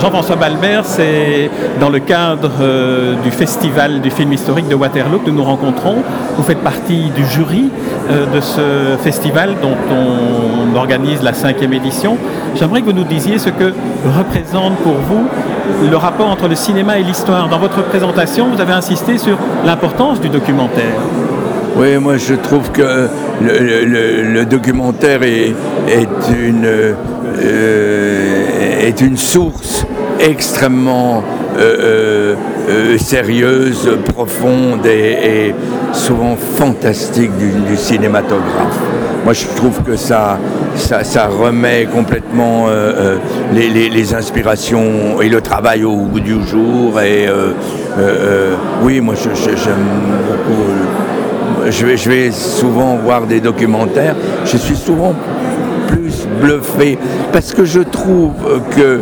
Jean-François Balbert, c'est dans le cadre euh, du festival du film historique de Waterloo que nous nous rencontrons. Vous faites partie du jury euh, de ce festival dont on organise la cinquième édition. J'aimerais que vous nous disiez ce que représente pour vous le rapport entre le cinéma et l'histoire. Dans votre présentation, vous avez insisté sur l'importance du documentaire. Oui, moi je trouve que le, documentaire est, une, euh, est une source extrêmement euh, euh, sérieuse, profonde et, souvent fantastique du, cinématographe. Moi je trouve que ça, ça, remet complètement les, inspirations et le travail au bout du jour. Et oui, moi j'aime beaucoup je vais, souvent voir des documentaires, je suis souvent plus bluffé parce que je trouve que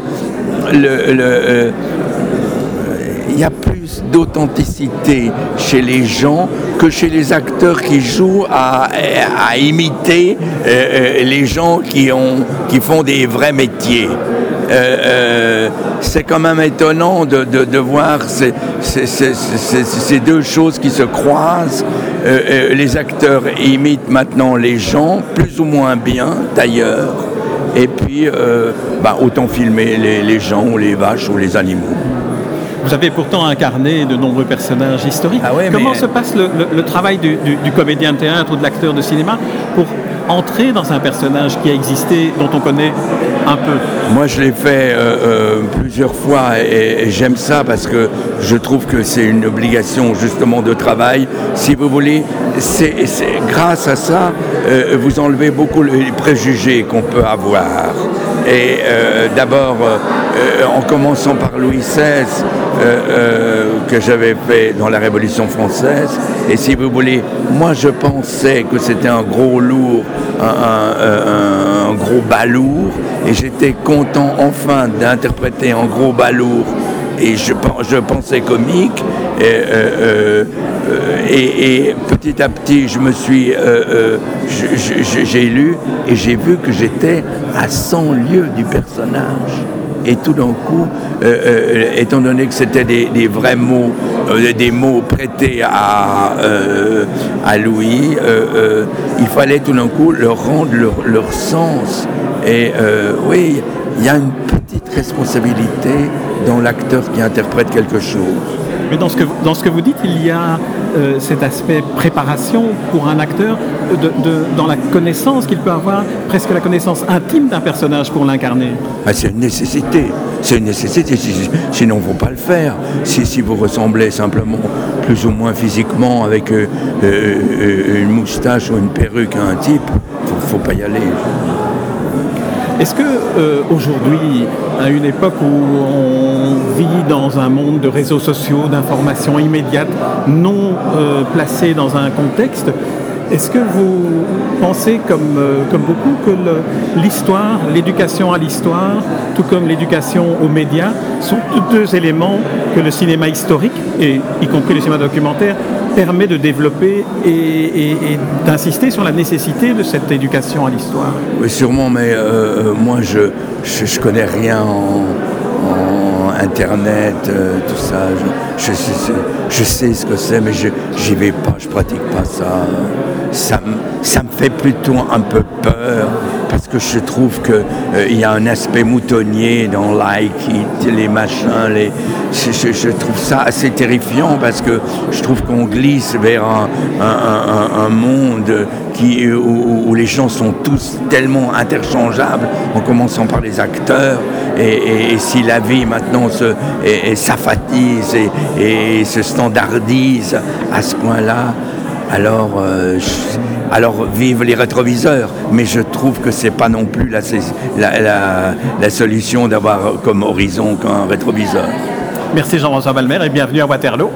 euh, il y a plus d'authenticité chez les gens que chez les acteurs qui jouent à, imiter euh, euh, les gens qui, ont, qui font des vrais métiers. C'est quand même étonnant de, voir ces, ces, deux choses qui se croisent euh, euh, les acteurs imitent maintenant les gens, plus ou moins bien d'ailleurs. Et puis, euh, bah, autant filmer les, gens ou les vaches ou les animaux. Vous avez pourtant incarné de nombreux personnages historiques. Ah Comment se passe le, travail du, du, comédien de théâtre ou de l'acteur de cinéma pour entrer dans un personnage qui a existé, dont on connaît un peu Moi, je l'ai fait euh, euh, plusieurs fois et, j'aime ça parce que je trouve que c'est une obligation justement de travail. Si vous voulez, c'est grâce à ça, euh, vous enlevez beaucoup les préjugés qu'on peut avoir. Et d'abord, en commençant par Louis XVI, que j'avais fait dans la Révolution française, et si vous voulez, moi je pensais que c'était un gros lourd un, gros balourd et j'étais content enfin d'interpréter un gros balourd. Et je, pensais comique et, euh, euh, et, petit à petit je me suis euh, j'ai lu et j'ai vu que j'étais à 100 lieues du personnage et tout d'un coup, étant donné que c'était des, vrais mots, des mots prêtés à, à Louis, il fallait tout d'un coup leur rendre leur, sens. Et euh, oui, il y a une petite responsabilité dans l'acteur qui interprète quelque chose. Mais dans ce que, dans ce que vous dites, il y a euh, cet aspect préparation pour un acteur dans la connaissance qu'il peut avoir, presque la connaissance intime d'un personnage pour l'incarner. Ah, c'est une nécessité. C'est une nécessité, sinon il ne faut pas le faire. Si, si vous ressemblez simplement plus ou moins physiquement avec euh, euh, une moustache ou une perruque à un type, il ne faut pas y aller. Est-ce que euh, aujourd'hui, à une époque où on vit dans un monde de réseaux sociaux, d'informations immédiates, non euh, placées dans un contexte, est-ce que vous pensez, comme, euh, comme beaucoup, que l'histoire, l'éducation à l'histoire, tout comme l'éducation aux médias, sont deux éléments que le cinéma historique, et y compris le cinéma documentaire, permet de développer et, d'insister sur la nécessité de cette éducation à l'histoire. Oui, sûrement, mais euh, euh, moi, je, je, connais rien en, Internet, tout ça. Je, sais ce que c'est, mais je n'y vais pas, je pratique pas ça ça, me fait plutôt un peu peur parce que je trouve qu'il euh, y a un aspect moutonnier dans Like les machins. Je, trouve ça assez terrifiant parce que je trouve qu'on glisse vers un, monde où, les gens sont tous tellement interchangeables, en commençant par les acteurs. Et, si la vie maintenant se, s'affatise et se standardise à ce point-là, alors, euh, alors vive les rétroviseurs. Mais je trouve que ce n'est pas non plus la, la, solution d'avoir comme horizon qu'un rétroviseur. Merci Jean-François Balmer et bienvenue à Waterloo.